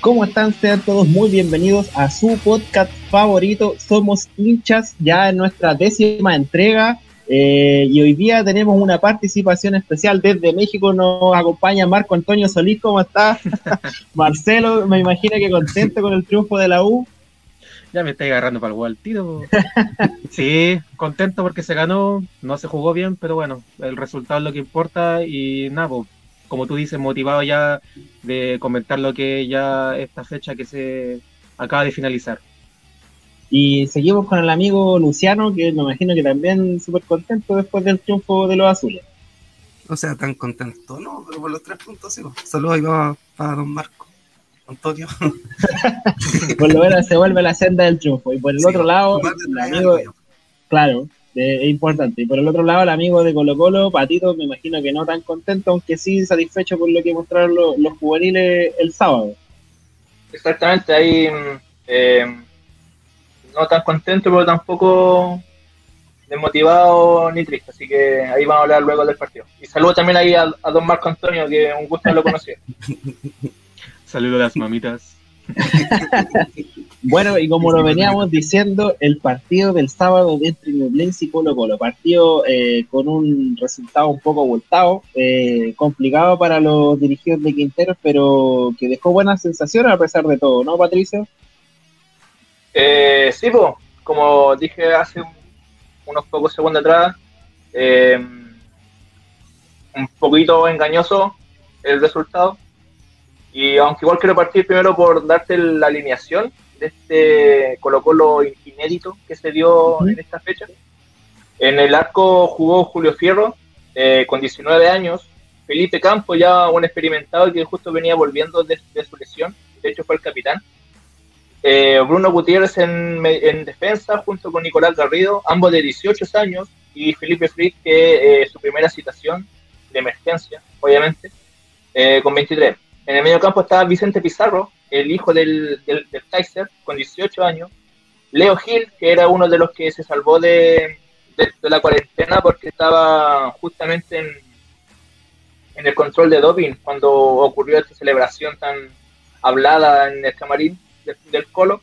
¿Cómo están? Sean todos muy bienvenidos a su podcast favorito. Somos hinchas ya en nuestra décima entrega. Eh, y hoy día tenemos una participación especial desde México. Nos acompaña Marco Antonio Solís. ¿Cómo está? Marcelo, me imagino que contento con el triunfo de la U. Ya me estáis agarrando para el gol tiro. sí, contento porque se ganó. No se jugó bien, pero bueno, el resultado es lo que importa. Y nada, como tú dices, motivado ya de comentar lo que ya esta fecha que se acaba de finalizar. Y seguimos con el amigo Luciano, que me imagino que también súper contento después del triunfo de los azules. O sea, tan contento, no, pero por los tres puntos sí. Saludos ahí va para don Marco, Antonio. por lo menos se vuelve la senda del triunfo. Y por el otro lado, el amigo, claro, es importante. Y por el otro lado, el amigo de Colo Colo, Patito, me imagino que no tan contento, aunque sí satisfecho por lo que mostraron los, juveniles el sábado. Exactamente, ahí eh, no tan contento, pero tampoco desmotivado ni triste. Así que ahí vamos a hablar luego del partido. Y saludo también ahí a, don Marco Antonio, que un gusto lo conocer. Saludo a las mamitas. Bueno, y como lo veníamos diciendo, el partido del sábado de entre Ñublense y Colo Colo, partido eh, con un resultado un poco voltado, eh, complicado para los dirigidos de Quinteros, pero que dejó buenas sensaciones a pesar de todo, ¿no, Patricio? Eh, sí, pues, como dije hace unos pocos segundos atrás, eh, un poquito engañoso el resultado y aunque igual quiero partir primero por darte la alineación de este Colo Colo inédito que se dio en esta fecha. En el arco jugó Julio Fierro eh, con 19 años, Felipe Campo ya un experimentado que justo venía volviendo de, su lesión, de hecho fue el capitán. Eh, Bruno Gutiérrez en, defensa junto con Nicolás Garrido, ambos de 18 años, y Felipe Fritz, que eh, su primera citación de emergencia, obviamente, con 23. En el medio campo estaba Vicente Pizarro, el hijo del, del, Kaiser, con 18 años. Leo Gil, que era uno de los que se salvó de, la cuarentena porque estaba justamente en, en el control de doping cuando ocurrió esta celebración tan hablada en el camarín del Colo.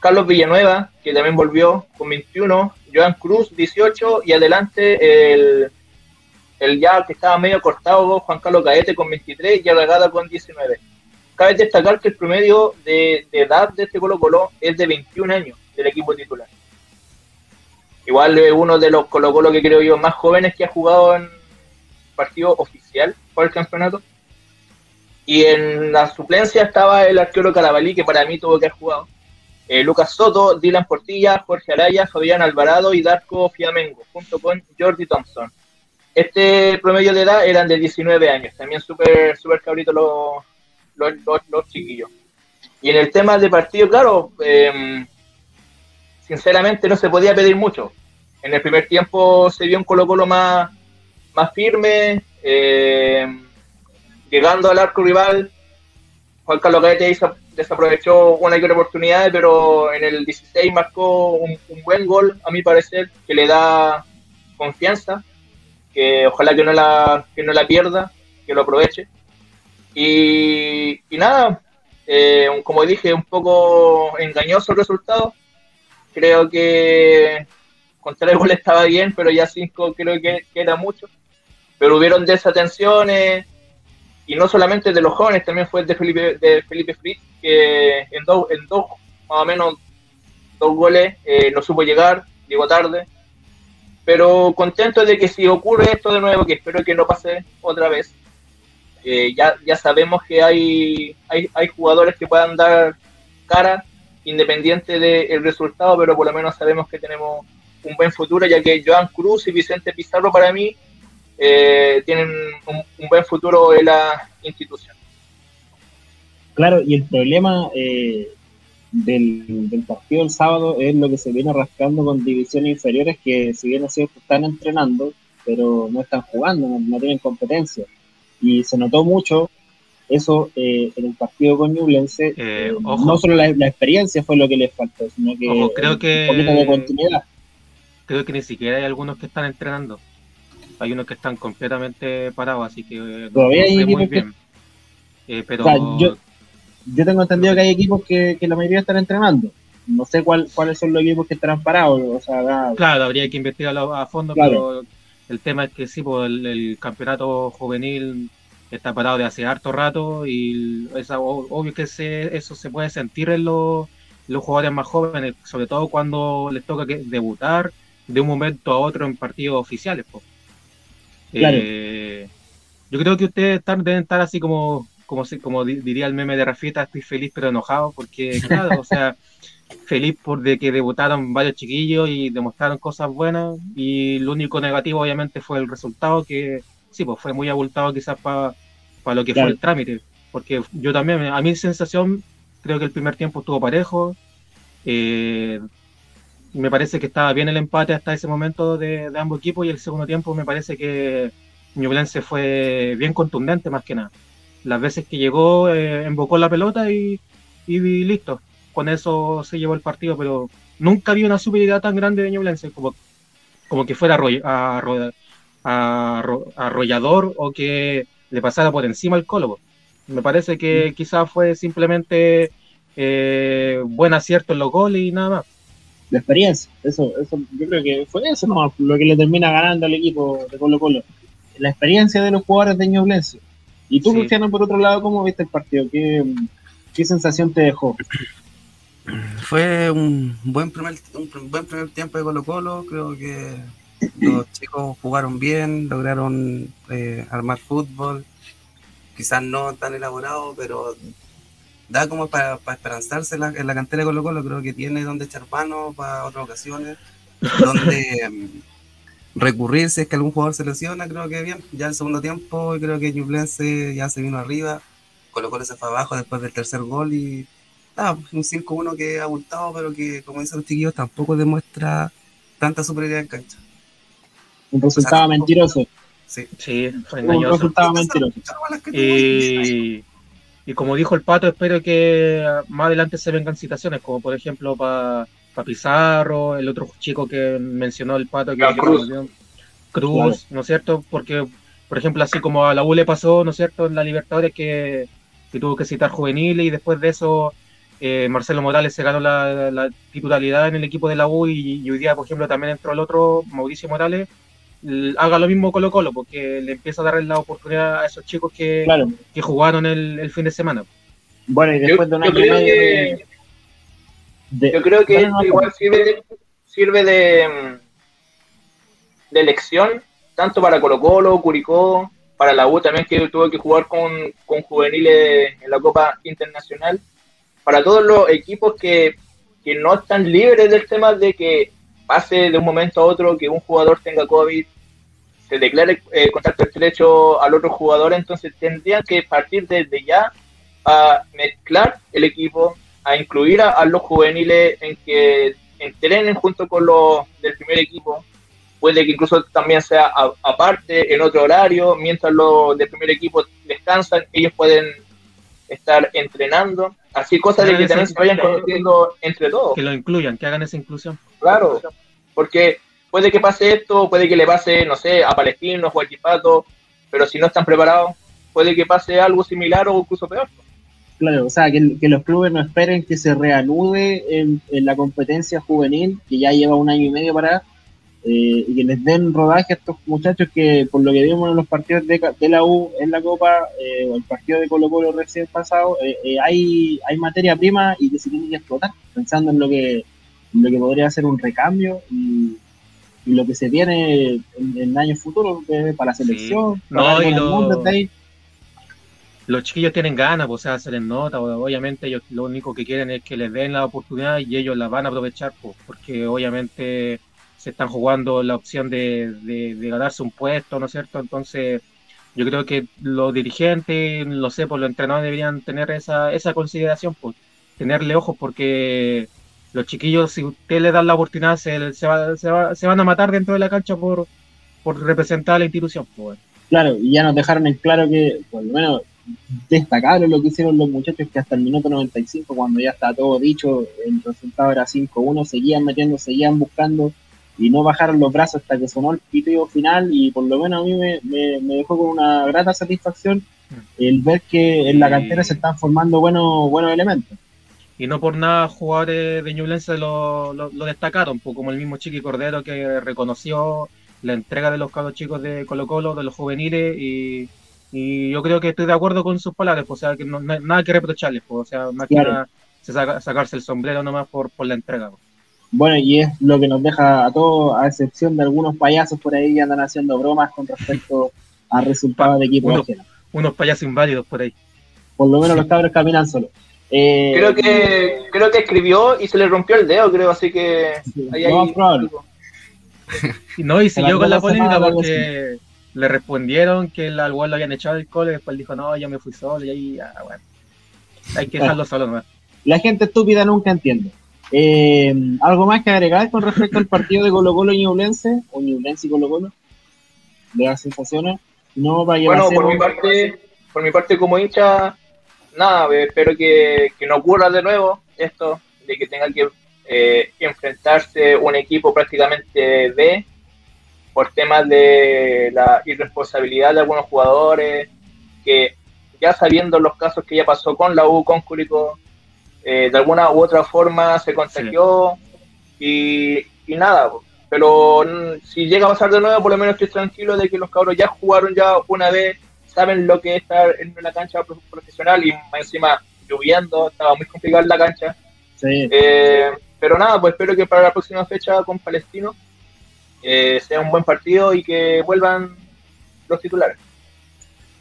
Carlos Villanueva, que también volvió con 21. Joan Cruz, 18. Y adelante el el ya que estaba medio cortado Juan Carlos Gaete con 23 y Arragada con 19. Cabe destacar que el promedio de, edad de este Colo Colo es de 21 años del equipo titular. Igual es uno de los Colo Colo que creo yo más jóvenes que ha jugado en partido oficial por el campeonato. Y en la suplencia estaba el arquero Carabalí, que para mí tuvo que haber jugado. Eh, Lucas Soto, Dylan Portilla, Jorge Araya, Fabián Alvarado y Darko Fiamengo, junto con Jordi Thompson. Este promedio de edad eran de 19 años, también súper super cabritos los, los, chiquillos. Y en el tema de partido, claro, em, sinceramente no se podía pedir mucho. En el primer tiempo se vio un Colo Colo más, más firme, em, llegando al arco rival. Juan Carlos Gaete desaprovechó una y otra oportunidad, pero en el 16 marcó un, un buen gol, a mi parecer, que le da confianza que ojalá que no la, que no la pierda, que lo aproveche. Y, nada, eh, como dije, un poco engañoso el resultado. Creo que contra el gol estaba bien, pero ya cinco creo que, era mucho. Pero hubieron desatenciones, y no solamente de los jóvenes, también fue de Felipe, de Felipe Fritz, que en, dos en dos, más o menos, dos goles eh, no supo llegar, llegó tarde pero contento de que si ocurre esto de nuevo, que espero que no pase otra vez, eh, ya, ya sabemos que hay, hay, hay jugadores que puedan dar cara independiente del resultado, pero por lo menos sabemos que tenemos un buen futuro, ya que Joan Cruz y Vicente Pizarro para mí eh, tienen un, buen futuro en la institución. Claro, y el problema eh, del, partido del sábado es lo que se viene rascando con divisiones inferiores que si bien así están entrenando, pero no están jugando, no, tienen competencia. Y se notó mucho eso eh, en el partido con Ñublense. Eh, eh, no solo la, experiencia fue lo que les faltó, sino que, creo que un poquito de continuidad. Creo que ni siquiera hay algunos que están entrenando. Hay unos que están completamente parados, así que todavía hay muy bien. pero yo tengo entendido que hay equipos que, que la mayoría están entrenando. No sé cuál, cuáles son los equipos que estarán parados. O sea, Claro, habría que investigarlo a fondo, pero el tema es que sí, pues, el, campeonato juvenil está parado de hace harto rato y es obvio que eso se puede sentir en los, los jugadores más jóvenes, sobre todo cuando les toca que debutar de un momento a otro en partidos oficiales. Pues. Eh, yo creo que ustedes están, deben estar así como, como, como diría el meme de Rafita, estoy feliz pero enojado, porque claro, o sea, feliz por de que debutaron varios chiquillos y demostraron cosas buenas y lo único negativo obviamente fue el resultado que sí, pues fue muy abultado quizás para lo que fue el trámite, porque yo también, a mi sensación, creo que el primer tiempo estuvo parejo, eh, me parece que estaba bien el empate hasta ese momento de, ambos equipos y el segundo tiempo me parece que Ñublense fue bien contundente más que nada. Las veces que llegó, eh, embocó la pelota y, y listo con eso se llevó el partido, pero nunca había una superioridad tan grande de Ñublense como, como que fuera arrollador o que le pasara por encima al Colo. Me parece que mm. quizás fue simplemente eh, buen acierto en los goles y nada más. La experiencia, eso, eso, yo creo que fue eso no, lo que le termina ganando al equipo de Colo Colo. La experiencia de los jugadores de Ñublense. Y tú, Cristiano, por otro lado, ¿cómo viste el partido? ¿Qué, qué sensación te dejó? Fue un buen primer, un buen primer tiempo de Colo Colo, creo que los chicos jugaron bien, lograron eh, armar fútbol, quizás no tan elaborado, pero da como para, esperanzarse en la, cantera de Colo Colo, creo que tiene donde echar mano para otras ocasiones, donde recurrir si es que algún jugador se lesiona, creo que bien, ya el segundo tiempo creo que Ñublense ya se vino arriba, Colo Colo se fue abajo después del tercer gol y Ah, un 5-1 que ha abultado, pero que, como dicen los chiquillos, tampoco demuestra tanta superioridad en cancha. Un resultado mentiroso. Sí. sí, fue engañoso. Un resultado mentiroso. Y, y, como dijo el Pato, espero que más adelante se vengan citaciones, como por ejemplo para pa Pizarro, el otro chico que mencionó el Pato, que, Cruz, Cruz ¿no es cierto? Porque, por ejemplo, así como a la U le pasó, ¿no es cierto?, en la Libertadores que, que tuvo que citar juveniles y después de eso eh, Marcelo Morales se ganó la, titularidad en el equipo de la U y, hoy día, por ejemplo, también entró el otro, Mauricio Morales, haga lo mismo Colo Colo, porque le empieza a dar la oportunidad a esos chicos que, que jugaron el, fin de semana. Bueno, y después yo, de una creo que, Yo creo que igual sirve de, sirve de, de elección, tanto para Colo Colo, Curicó, para la U también que tuvo que jugar con, con juveniles en la Copa Internacional. Para todos los equipos que, no están libres del tema de que pase de un momento a otro que un jugador tenga COVID, se declare eh, contacto estrecho al otro jugador, entonces tendrían que partir desde ya a mezclar el equipo, a incluir a, los juveniles en que entrenen junto con los del primer equipo. Puede que incluso también sea aparte, en otro horario, mientras los del primer equipo descansan, ellos pueden estar entrenando, así cosas de que también se vayan conociendo entre todos. Que lo incluyan, que hagan esa inclusión. Claro, porque puede que pase esto, puede que le pase, no sé, a Palestinos o a Equipato, pero si no están preparados, puede que pase algo similar o incluso peor. Claro, o sea, que, que los clubes no esperen que se reanude en, en, la competencia juvenil, que ya lleva un año y medio para eh, y que les den rodaje a estos muchachos que por lo que vimos en los partidos de, de la U en la Copa eh, o el partido de Colo Colo recién pasado, eh, hay, hay materia prima y que se tiene que explotar, pensando en lo que, lo que podría ser un recambio y, lo que se viene en, años futuros para la selección, no, y lo... los chiquillos tienen ganas, pues, o sea, se les nota, obviamente ellos lo único que quieren es que les den la oportunidad y ellos la van a aprovechar, pues, porque obviamente se están jugando la opción de, de, ganarse un puesto, ¿no es cierto? Entonces, yo creo que los dirigentes, no sé, pues, los entrenadores deberían tener esa, esa consideración, pues, tenerle ojos, porque los chiquillos, si usted le dan la oportunidad, se, se, va, se, va, se van a matar dentro de la cancha por, por representar a la institución. Pues. Claro, y ya nos dejaron en claro que, por lo menos, destacable lo que hicieron los muchachos que hasta el minuto 95, cuando ya está todo dicho, el resultado era 5-1, seguían metiendo, seguían buscando y no bajaron los brazos hasta que sonó el pitido final y por lo menos a mí me, me, dejó con una grata satisfacción el ver que en la cantera se están formando buenos, buenos elementos. Y no por nada jugadores de Ñublense lo, lo, destacaron, pues, como el mismo Chiqui Cordero que reconoció la entrega de los cabros chicos de Colo Colo, de los juveniles, y, yo creo que estoy de acuerdo con sus palabras, pues, o sea, que no, nada que reprocharles, pues, o sea, más que nada sacarse el sombrero nomás por, por la entrega. Pues. Bueno, y es lo que nos deja a todos, a excepción de algunos payasos por ahí que andan haciendo bromas con respecto a resultados de equipo unos, unos payasos inválidos por ahí. Por lo menos los cabros caminan solos. Eh, creo que creo que escribió y se le rompió el dedo, creo, así que ahí, no, probable. No, y siguió con la polémica porque le respondieron que al igual lo habían echado del cole, y después dijo, no, yo me fui solo, y ahí, ah, bueno, hay que dejarlo solo nomás. La gente estúpida nunca entiende. Eh, ¿Algo más que agregar con respecto al partido de Colo Colo y Ñublense? O Ñublense y Colo Colo. De las sensaciones. No vaya bueno, por mi parte, por mi parte como hincha, nada, espero que, no ocurra de nuevo esto, de que tenga que eh, enfrentarse un equipo prácticamente B por temas de la irresponsabilidad de algunos jugadores, que ya sabiendo los casos que ya pasó con la U, con Curicó, eh, de alguna u otra forma se contagió y, y, nada, pero si llega a pasar de nuevo, por lo menos estoy tranquilo de que los cabros ya jugaron ya una vez saben lo que es estar en una cancha profesional y encima lloviendo, estaba muy complicada la cancha. Eh, pero nada, pues espero que para la próxima fecha con Palestino eh, sea un buen partido y que vuelvan los titulares.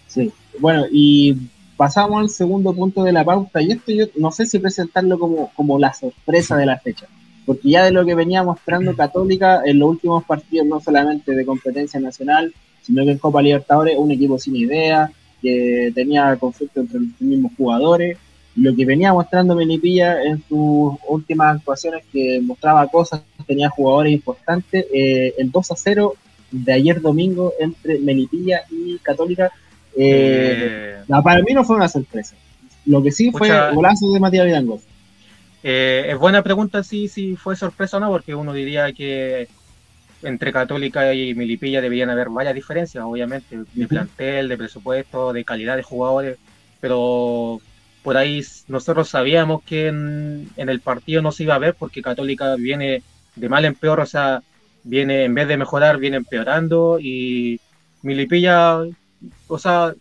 Sí, bueno, y pasamos al segundo punto de la pauta, y esto yo no sé si presentarlo como, como la sorpresa de la fecha, porque ya de lo que venía mostrando Católica en los últimos partidos, no solamente de competencia nacional, sino que en Copa Libertadores un equipo sin idea, que tenía conflicto entre los mismos jugadores. Lo que venía mostrando Melipilla en sus últimas actuaciones, que mostraba cosas, tenía jugadores importantes, eh, el 2 a 0 de ayer domingo entre Melipilla y Católica, eh, eh. para mí no fue una sorpresa. Lo que sí fue el golazo de Matías Vidangos. es buena pregunta si, si fue sorpresa o no, porque uno diría que entre Católica y Milipilla deberían haber varias diferencias, obviamente, de plantel, de presupuesto, de calidad de jugadores, pero por ahí nosotros sabíamos que en, el partido no se iba a ver porque Católica viene de mal en peor, o sea, viene en vez de mejorar, viene empeorando y Milipilla, o sea,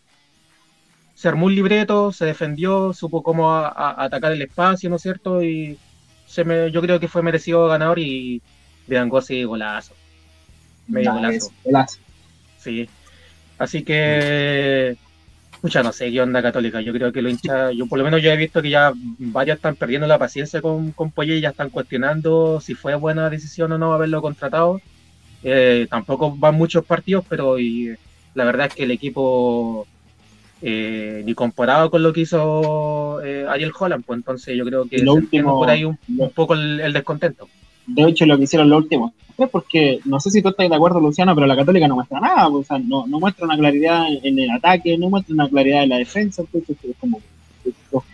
se armó un libreto, se defendió, supo cómo atacar el espacio, ¿no es cierto? Y se me, yo creo que fue merecido ganador y Vidangosi golazo medio golazo. Sí. Así que, mucha no sé qué onda católica. Yo creo que lo hincha, yo por lo menos yo he visto que ya varios están perdiendo la paciencia con, con y ya están cuestionando si fue buena decisión o no haberlo contratado. Eh, tampoco van muchos partidos, pero la verdad es que el equipo, eh, ni comparado con lo que hizo eh, Ariel Holland, pues entonces yo creo que último, por ahí un, poco el descontento de hecho lo que hicieron los últimos porque no sé si tú estás de acuerdo, Luciano, pero la Católica no muestra nada, o sea, no, no muestra una claridad en el ataque, no muestra una claridad en la defensa, pues, es como,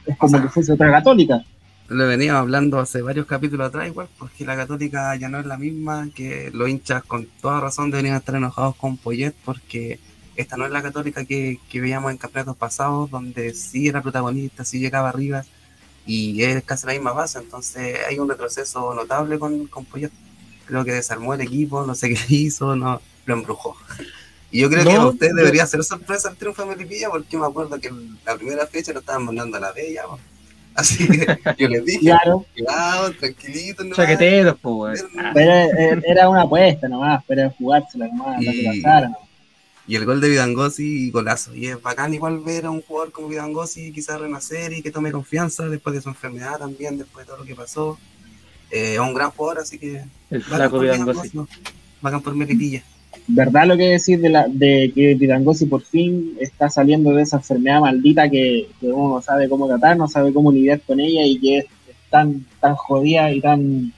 es como que fuese otra Católica. Lo veníamos hablando hace varios capítulos atrás, igual, porque la Católica ya no es la misma, que los hinchas con toda razón deberían estar enojados con Poyet, porque esta no es la Católica que, que veíamos en campeonatos pasados, donde sí era protagonista, sí llegaba arriba y es casi la misma base, entonces hay un retroceso notable con, con Creo que desarmó el equipo, no sé qué hizo, no lo embrujó. Y yo creo que a usted debería ser sorpresa el triunfo de Melipilla, porque me acuerdo que la primera fecha lo estaban mandando a la bella. Así que yo les dije, claro, claro tranquilito. Chaqueteros, pues. Pero era una apuesta nomás, pero jugársela nomás, y... que pasara, y el gol de Vidangosi, golazo. Y es bacán igual ver a un jugador como Vidangosi quizás renacer y que tome confianza después de su enfermedad también, después de todo lo que pasó. Eh, es un gran jugador, así que... El flaco Vidangosi. Bacán por Melipilla. ¿Verdad lo que decir de, la, de que Vidangosi por fin está saliendo de esa enfermedad maldita que, uno no sabe cómo tratar, no sabe cómo lidiar con ella y que es tan, tan jodida y tan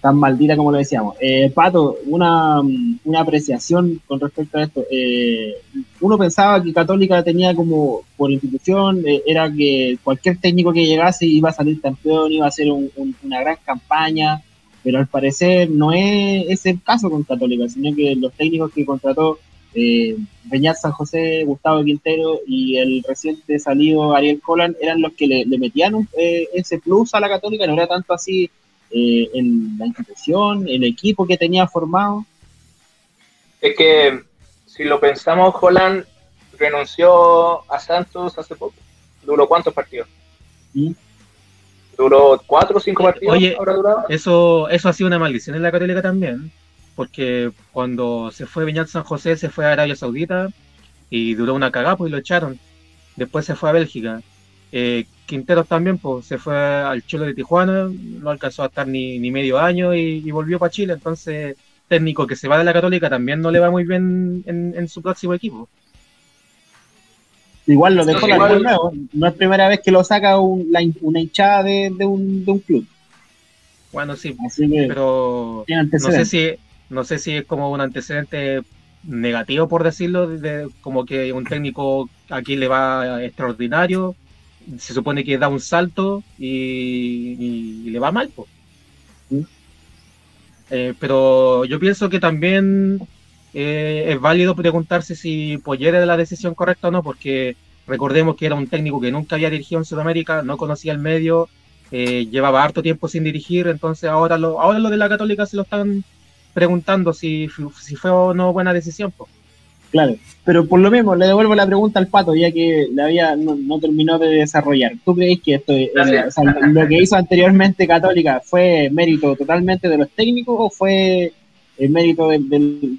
tan maldita como lo decíamos. Eh, Pato, una, una, apreciación con respecto a esto. Eh, uno pensaba que Católica tenía como, por institución, eh, era que cualquier técnico que llegase iba a salir campeón, iba a hacer una gran campaña, pero al parecer no es ese el caso con Católica, sino que los técnicos que contrató eh, San José, Gustavo Quintero y el reciente salido Ariel Colan eran los que le, metían eh, ese plus a la Católica, no era tanto así eh, en la institución, el equipo que tenía formado. Es que si lo pensamos, Holland renunció a Santos hace poco. ¿Duró cuántos partidos? ¿Mm? ¿Duró cuatro o cinco partidos? Oye, eso, eso ha sido una maldición en la Católica también porque cuando se fue Viñat San José se fue a Arabia Saudita y duró una cagada pues, y lo echaron. Después se fue a Bélgica. Eh, Quinteros también pues, se fue al Cholo de Tijuana, no alcanzó a estar ni, medio año y, volvió para Chile. Entonces, técnico que se va de la Católica también no le va muy bien en, su próximo equipo. Igual lo dejó la nuevo. No es primera vez que lo saca una hinchada de, un, club. Bueno, sí, pero no sé si no sé si es como un antecedente negativo, por decirlo, de, como que un técnico aquí le va extraordinario, se supone que da un salto y, le va mal. Eh, pero yo pienso que también eh, es válido preguntarse si Poyer era la decisión correcta o no, porque recordemos que era un técnico que nunca había dirigido en Sudamérica, no conocía el medio, eh, llevaba harto tiempo sin dirigir, entonces ahora lo, ahora lo de la Católica se lo están preguntando si, si fue o no buena decisión. Claro, pero por lo mismo le devuelvo la pregunta al Pato, ya que la había no, terminó de desarrollar. ¿Tú crees que esto, lo que hizo anteriormente Católica fue mérito totalmente de los técnicos o fue el mérito de,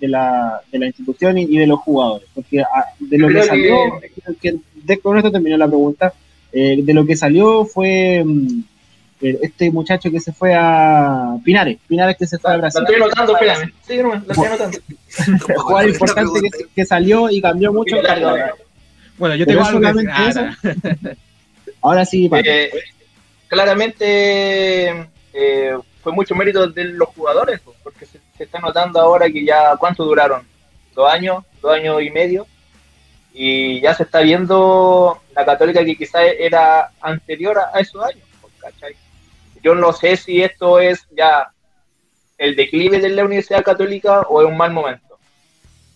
la, de la, institución y, de los jugadores? Porque ah, de lo que salió, con esto terminó la pregunta, eh, de lo que salió fue mm, este muchacho que se fue a Pinares, Pinares que se fue a Brasil. Lo estoy notando, espérame. Sí, no, lo estoy notando. Jugador importante que, que, salió y cambió mucho. Bueno, yo tengo algo que eso. Ahora sí, eh, claramente eh, fue mucho mérito de los jugadores, porque se, se, está notando ahora que ya, ¿cuánto duraron? Dos años, dos años y medio. Y ya se está viendo la católica que quizás era anterior a, esos años, ¿cachai? Yo no sé si esto es ya el declive de la Universidad Católica o es un mal momento.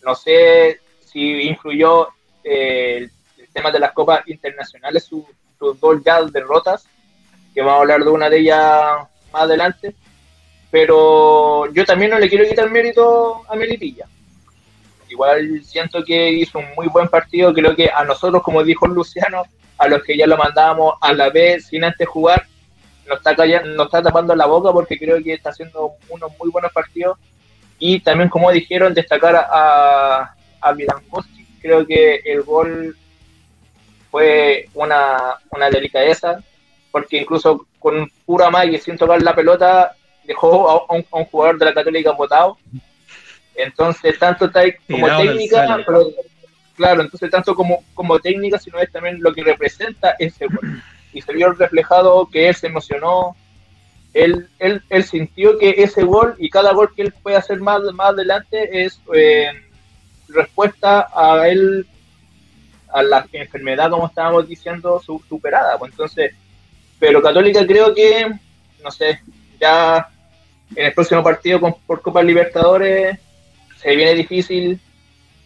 No sé si influyó eh, el, tema de las copas internacionales, sus dos ya derrotas, que vamos a hablar de una de ellas más adelante. Pero yo también no le quiero quitar mérito a Melipilla. Igual siento que hizo un muy buen partido. Creo que a nosotros, como dijo Luciano, a los que ya lo mandábamos a la vez sin antes jugar, nos está, callando, está tapando la boca porque creo que está haciendo unos muy buenos partidos. Y también, como dijeron, destacar a, a Creo que el gol fue una, una delicadeza, porque incluso con pura magia, sin tocar la pelota, dejó a un, jugador de la Católica votado. Entonces, tanto como técnica, claro, entonces tanto como, como técnica, sino es también lo que representa ese gol y se vio reflejado que él se emocionó, él, él, él, sintió que ese gol y cada gol que él puede hacer más, más adelante es eh, respuesta a él, a la enfermedad, como estábamos diciendo, superada. Pues entonces, pero Católica creo que, no sé, ya en el próximo partido con, por Copa Libertadores se viene difícil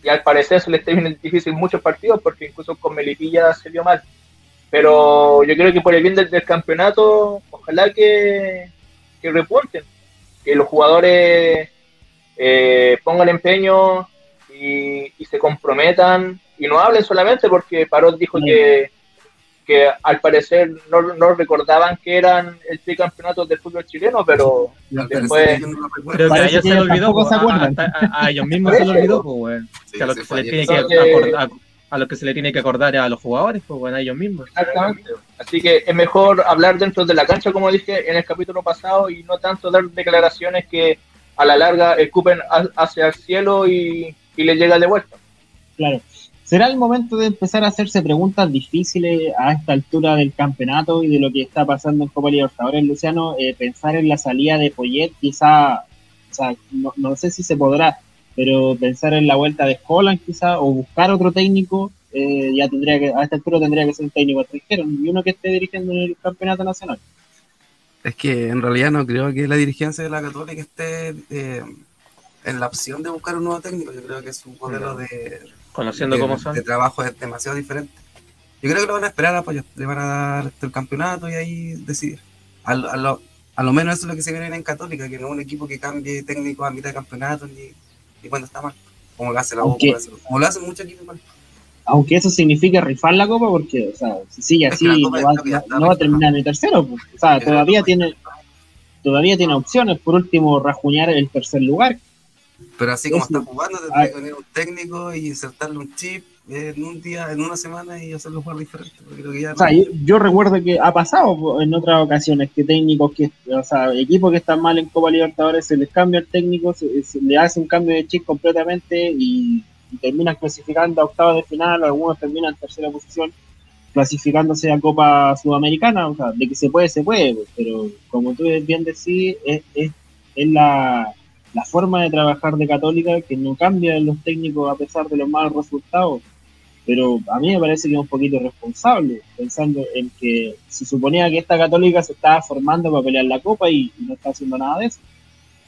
y al parecer se le está viene difícil muchos partidos porque incluso con Melipilla se vio mal. Pero yo creo que por el bien del, campeonato, ojalá que, que, repunten, que los jugadores eh, pongan empeño y, se comprometan y no hablen solamente porque Parot dijo que, que al parecer no, no, recordaban que eran el tricampeonato del fútbol chileno, pero después... Que a ellos se lo olvidó, a, ellos mismos se lo olvidó, pues, a los que se les tiene que acordar a lo que se le tiene que acordar a los jugadores, pues bueno, a ellos mismos. Exactamente. Así que es mejor hablar dentro de la cancha, como dije en el capítulo pasado, y no tanto dar declaraciones que a la larga escupen hacia el cielo y, y le llega de vuelta. Claro. ¿Será el momento de empezar a hacerse preguntas difíciles a esta altura del campeonato y de lo que está pasando en Copa Libertadores, Luciano? Eh, pensar en la salida de Poyet, quizá, o sea, no, no sé si se podrá, pero pensar en la vuelta de Holland quizá o buscar otro técnico, eh, ya tendría que, a esta altura tendría que ser un técnico extranjero y uno que esté dirigiendo en el campeonato nacional. Es que en realidad no creo que la dirigencia de la Católica esté eh, en la opción de buscar un nuevo técnico. Yo creo que su modelo de, Conociendo de, cómo son. de trabajo es demasiado diferente. Yo creo que lo van a esperar a. Le van a dar el campeonato y ahí decidir. A, a lo, a lo menos eso es lo que se viene en Católica, que no es un equipo que cambie técnico a mitad de campeonato ni, ni cuando está mal. Como lo hace la Aunque- hace- como lo hacen muchos equipos. igual. Aunque eso significa rifar la copa, porque, o sea, si sigue Es así, no va, no va a terminar en el tercero. pues. O sea, todavía tiene todavía tiene opciones. Por último, rajuñar el tercer lugar. Pero así como Eso- está jugando, tendría Ay. que venir un técnico y insertarle un chip en un día, en una semana y hacerlo jugar diferente. Porque ya O sea, yo, yo recuerdo que ha pasado en otras ocasiones que técnicos que, o sea, equipos que están mal en Copa Libertadores se les cambia el técnico, se, se le hace un cambio de chip completamente y, y terminan clasificando a octavos de final, algunos terminan en tercera posición clasificándose a Copa Sudamericana, o sea, de que se puede, se puede, pero como tú bien decís, es, es, es la, la forma de trabajar de Católica que no cambia en los técnicos a pesar de los malos resultados pero a mí me parece que es un poquito irresponsable, pensando en que se suponía que esta católica se estaba formando para pelear la copa y, y no está haciendo nada de eso.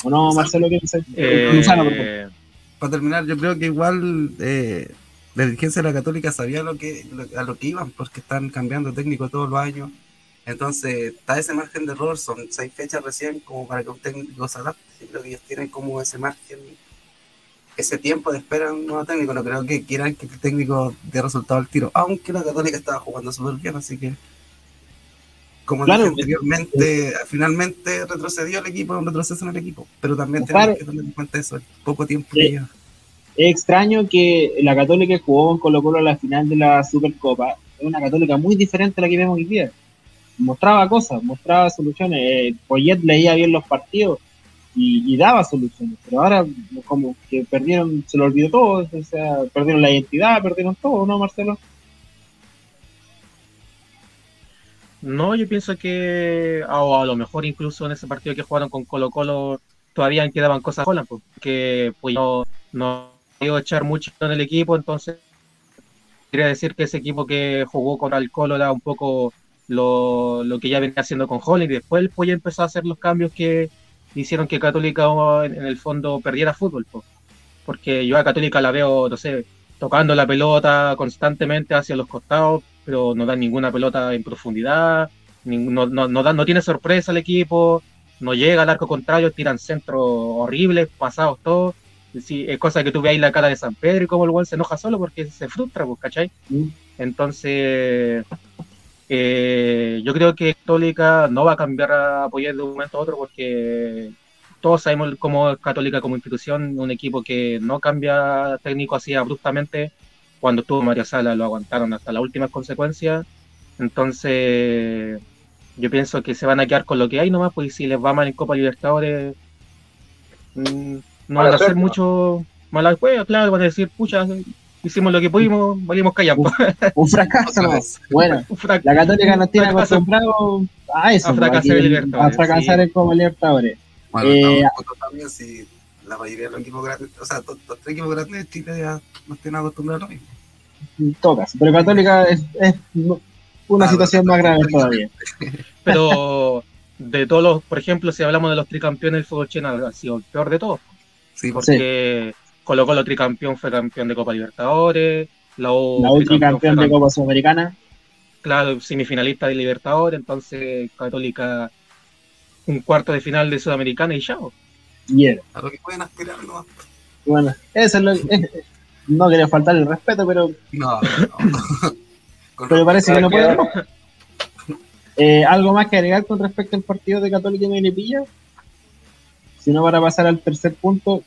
¿O no, Marcelo? ¿Qué piensas? Eh, Luzano, por favor. para terminar, yo creo que igual eh, la dirigencia de la Católica sabía lo que, lo- a lo que iban, porque están cambiando técnico todos los años. Entonces, está ese margen de error, son seis fechas recién como para que un técnico se adapte. Yo creo que ellos tienen como ese margen, ese tiempo de espera en un nuevo técnico. No creo que quieran que el técnico dé resultado al tiro, aunque la Católica estaba jugando súper bien, así que. Como Claro. dije anteriormente, finalmente retrocedió el equipo, un retroceso en el equipo, pero también tenemos que tener en cuenta eso, el poco tiempo Sí. que lleva. Es extraño que la católica jugó con Colo Colo a la final de la Supercopa es una católica muy diferente a la que vemos hoy día. Mostraba cosas, mostraba soluciones. Eh, Poyet leía bien los partidos y, daba soluciones, pero ahora como que perdieron, se lo olvidó todo, o sea, perdieron la identidad, perdieron todo, ¿no, Marcelo? No, yo pienso que a, lo mejor incluso en ese partido que jugaron con Colo Colo todavía quedaban cosas solas, porque pues no, no iba echar mucho en el equipo, entonces quería decir que ese equipo que jugó contra el Colo era un poco lo, lo que ya venía haciendo con Holland y después el Pollo empezó a hacer los cambios que hicieron que Católica en, en el fondo perdiera fútbol, po. porque yo a Católica la veo, no sé, tocando la pelota constantemente hacia los costados, pero no dan ninguna pelota en profundidad, no, no, no, dan- no tiene sorpresa el equipo, no llega al arco contrario, tiran centros horribles, pasados todos. Sí, es cosa que tú veis la cara de San Pedro y como el weón se enoja solo porque se frustra, pues, ¿cachai? Mm. Entonces, eh, yo creo que Católica no va a cambiar a apoyar de un momento a otro porque todos sabemos cómo es Católica como institución, un equipo que no cambia técnico así abruptamente. Cuando estuvo Mario Sala lo aguantaron hasta las últimas consecuencias. Entonces, yo pienso que se van a quedar con lo que hay nomás, pues si les va mal en Copa Libertadores, mm, no van a hacer mucho mala juega, claro, van a decir, pucha, hicimos lo que pudimos, valimos callando. Un fracaso, Otra ¿no? vez. Bueno, Un frac- la Católica nos tiene Fracaso. acostumbrados a eso, A fracasar en Libertadores, a fracasar sí. en Copa Libertadores. Bueno, Eh, también si la mayoría de los equipos grandes, o sea, todos los tres equipos grandes de Chile ya nos tienen acostumbrados a lo mismo. caso. Pero Católica es, es una Ah, situación más grave todavía. Pero de todos los, por ejemplo, si hablamos de los tricampeones del fútbol chileno, ha sido el peor de todos. Sí, por Porque Colo Colo tricampeón fue campeón de Copa Libertadores, la U, La tricampeón de Copa Sudamericana. claro, semifinalista de Libertadores, entonces Católica un cuarto de final de Sudamericana y chao. Y era. a lo que pueden aspirar, no. Bueno, eso es lo es- no quería faltar el respeto, pero, No, no. Pero parece que no puede. Claro. Eh, ¿Algo más que agregar con respecto al partido de Católica y Melipilla? Si no, para pasar al tercer punto,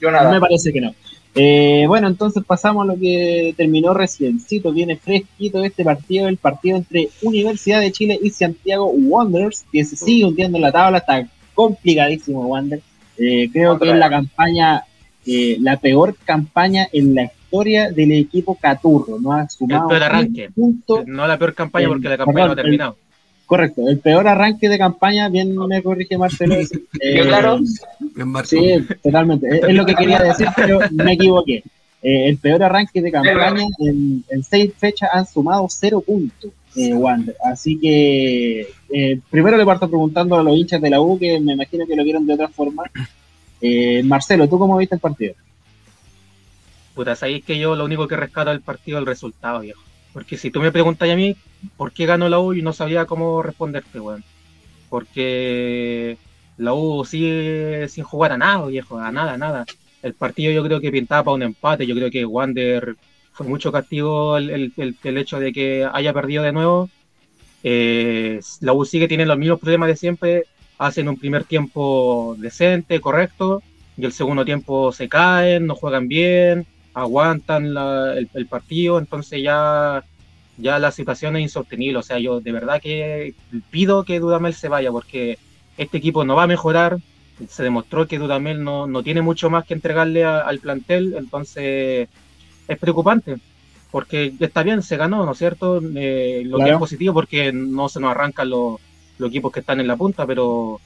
Yo me parece que no. Eh, bueno, entonces pasamos a lo que terminó reciencito, viene fresquito este partido, el partido entre Universidad de Chile y Santiago Wanderers, que se sigue hundiendo en la tabla, está complicadísimo Wander. Eh, creo que es la campaña, eh, la peor campaña en la historia del equipo Caturro, no ha sumado peor arranque. un punto No la peor campaña porque la campaña no ha terminado. Correcto, el peor arranque de campaña, bien me corrige Marcelo. Eh, claro? Sí, totalmente. Es, es lo que quería decir, pero me equivoqué. Eh, el peor arranque de campaña, en, en seis fechas han sumado cero puntos, eh, Wander. Así que, eh, primero le parto preguntando a los hinchas de la U, que me imagino que lo vieron de otra forma. Eh, Marcelo, ¿tú cómo viste el partido? Puta, sabéis que yo lo único que rescato del partido es el resultado, viejo. Porque si tú me preguntas a mí por qué ganó la U, yo no sabía cómo responderte, weón. Porque la U sigue sin jugar a nada, viejo, a nada, a nada. El partido yo creo que pintaba para un empate, yo creo que Wander fue mucho castigo el, hecho de que haya perdido de nuevo. Eh, la U sigue tiene los mismos problemas de siempre, hacen un primer tiempo decente, correcto, y el segundo tiempo se caen, no juegan bien, aguantan el, partido, entonces ya, ya la situación es insostenible. O sea, yo de verdad que pido que Dudamel se vaya porque este equipo no va a mejorar. Se demostró que Dudamel no, no tiene mucho más que entregarle al plantel, entonces es preocupante. Porque está bien, se ganó, ¿no es cierto? Eh, lo que es positivo porque no se nos arrancan los, los equipos que están en la punta, pero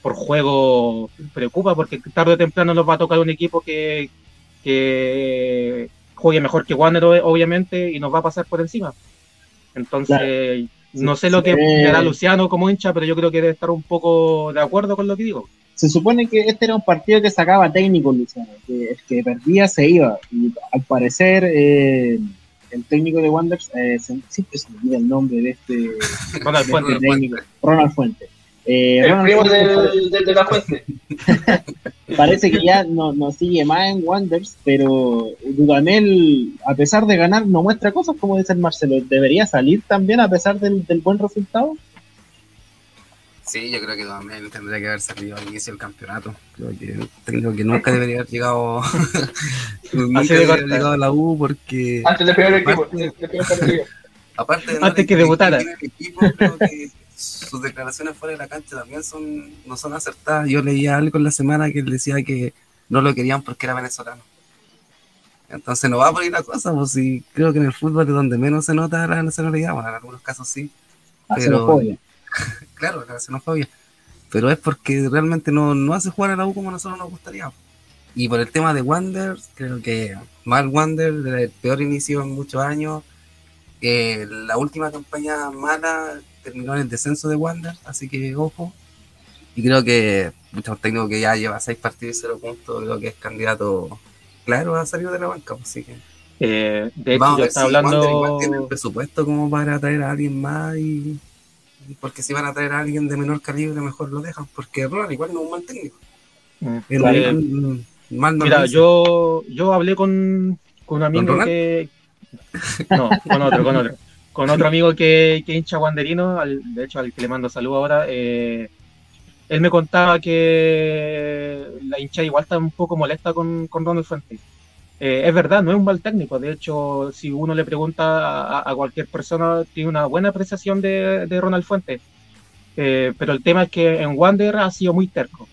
por juego preocupa porque tarde o temprano nos va a tocar un equipo que, que juegue mejor que Wander, obviamente, y nos va a pasar por encima. Entonces, no sé lo que hará Luciano como hincha, pero yo creo que debe estar un poco de acuerdo con lo que digo. Se supone que este era un partido que sacaba técnico Luciano, que el que perdía se iba, y al parecer eh, el técnico de Wanderers, eh, siempre se me olvida el nombre de este, Ronald Fuente. técnico, Ronald Fuente. Eh, el primo del, de la fuente. parece que ya no, no, sigue más en Wonders, pero Dudamel, a pesar de ganar, no muestra cosas como dice el Marcelo. ¿Debería salir también a pesar del, del buen resultado? Sí, yo creo que Dudamel tendría que haber salido al inicio del campeonato. Creo que, creo que nunca debería haber llegado, nunca debería haber llegado a la U porque... Antes de primer equipo. Aparte de Antes que debutara. Equipo, creo que sus declaraciones fuera de la cancha también son no son acertadas. Yo leía algo en la semana que él decía que no lo querían porque era venezolano. Entonces no va por ahí la cosa, pues sí, creo que en el fútbol es donde menos se nota la nacionalidad, bueno, en algunos casos sí. Pero, claro, la xenofobia. Pero es porque realmente no, no hace jugar a la U como a nosotros nos gustaría. Y por el tema de Wander, creo que mal Wander, el peor inicio en muchos años. Eh, la última campaña mala terminó en el descenso de Wander, así que ojo. Y creo que muchos técnicos que ya lleva seis partidos y cero puntos, creo que es candidato claro a salir de la banca. Pues, así que. Eh, de hecho, yo estaba hablando. tiene el presupuesto como para traer a alguien más y. Porque si van a traer a alguien de menor calibre, mejor lo dejan. Porque Ronald igual no es un mal técnico. Mm, eh, mal, mira, yo, yo hablé con, con un amigo que. No, con otro, con otro con otro amigo que, que hincha guanderino, de hecho al que le mando saludo ahora, eh, él me contaba que la hincha igual está un poco molesta con, con Ronald Fuentes. Eh, es verdad, no es un mal técnico, de hecho si uno le pregunta a, cualquier persona, tiene una buena apreciación de, de Ronald Fuentes. Eh, pero el tema es que en Wander ha sido muy terco,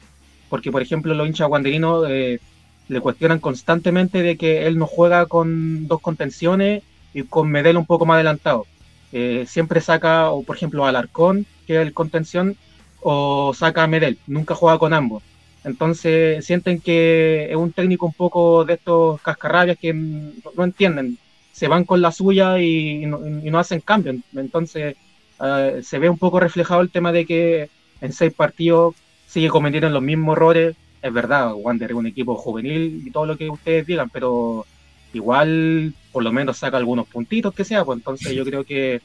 porque por ejemplo los hinchas guanderinos le cuestionan constantemente de que él no juega con dos contenciones y con Medel un poco más adelantado. Eh, siempre saca, o por ejemplo, Alarcón, que es el contención, o saca a Medel, nunca juega con ambos. Entonces sienten que es un técnico un poco de estos cascarrabias que no, entienden, se van con la suya y, no, hacen cambio. Entonces eh, se ve un poco reflejado el tema de que en seis partidos sigue cometiendo los mismos errores. Es verdad, Wander es un equipo juvenil y todo lo que ustedes digan, pero igual por lo menos saca algunos puntitos que sea, pues entonces yo creo que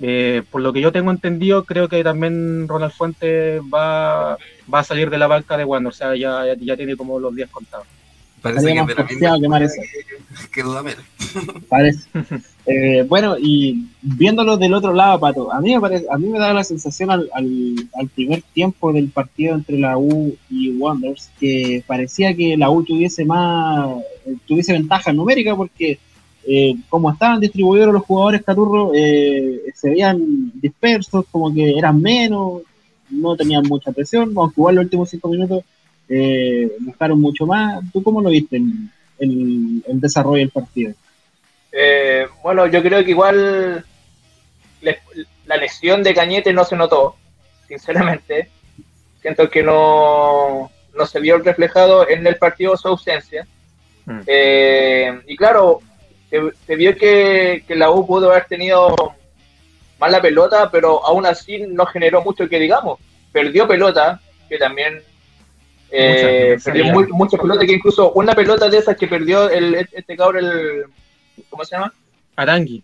eh, por lo que yo tengo entendido, creo que también Ronald Fuentes va, va a salir de la banca de Wander, o sea, ya, ya, tiene como los días contados. Parece que, de la que, que, duda menos. Parece. Eh, bueno, y viéndolo del otro lado, Pato, a mí me, parece, a mí me da la sensación al, al, primer tiempo del partido entre la U y Wanderers que parecía que la U tuviese más, tuviese ventaja numérica porque eh, como estaban distribuidos los jugadores Caturro, eh, se veían dispersos, como que eran menos, no tenían mucha presión, aunque igual los últimos cinco minutos eh, buscaron mucho más. ¿Tú cómo lo viste en el, el desarrollo del partido? Eh, bueno, yo creo que igual la lesión de Cañete no se notó, sinceramente. Siento que no, no se vio reflejado en el partido su ausencia. Mm. Eh, y claro, se, vio que, la U pudo haber tenido más la pelota, pero aún así no generó mucho que digamos. Perdió pelota, que también Eh, perdió muchas. muy- muchas pelotas, que incluso una pelota de esas que perdió el, este cabrón, el, ¿cómo se llama? Arangui.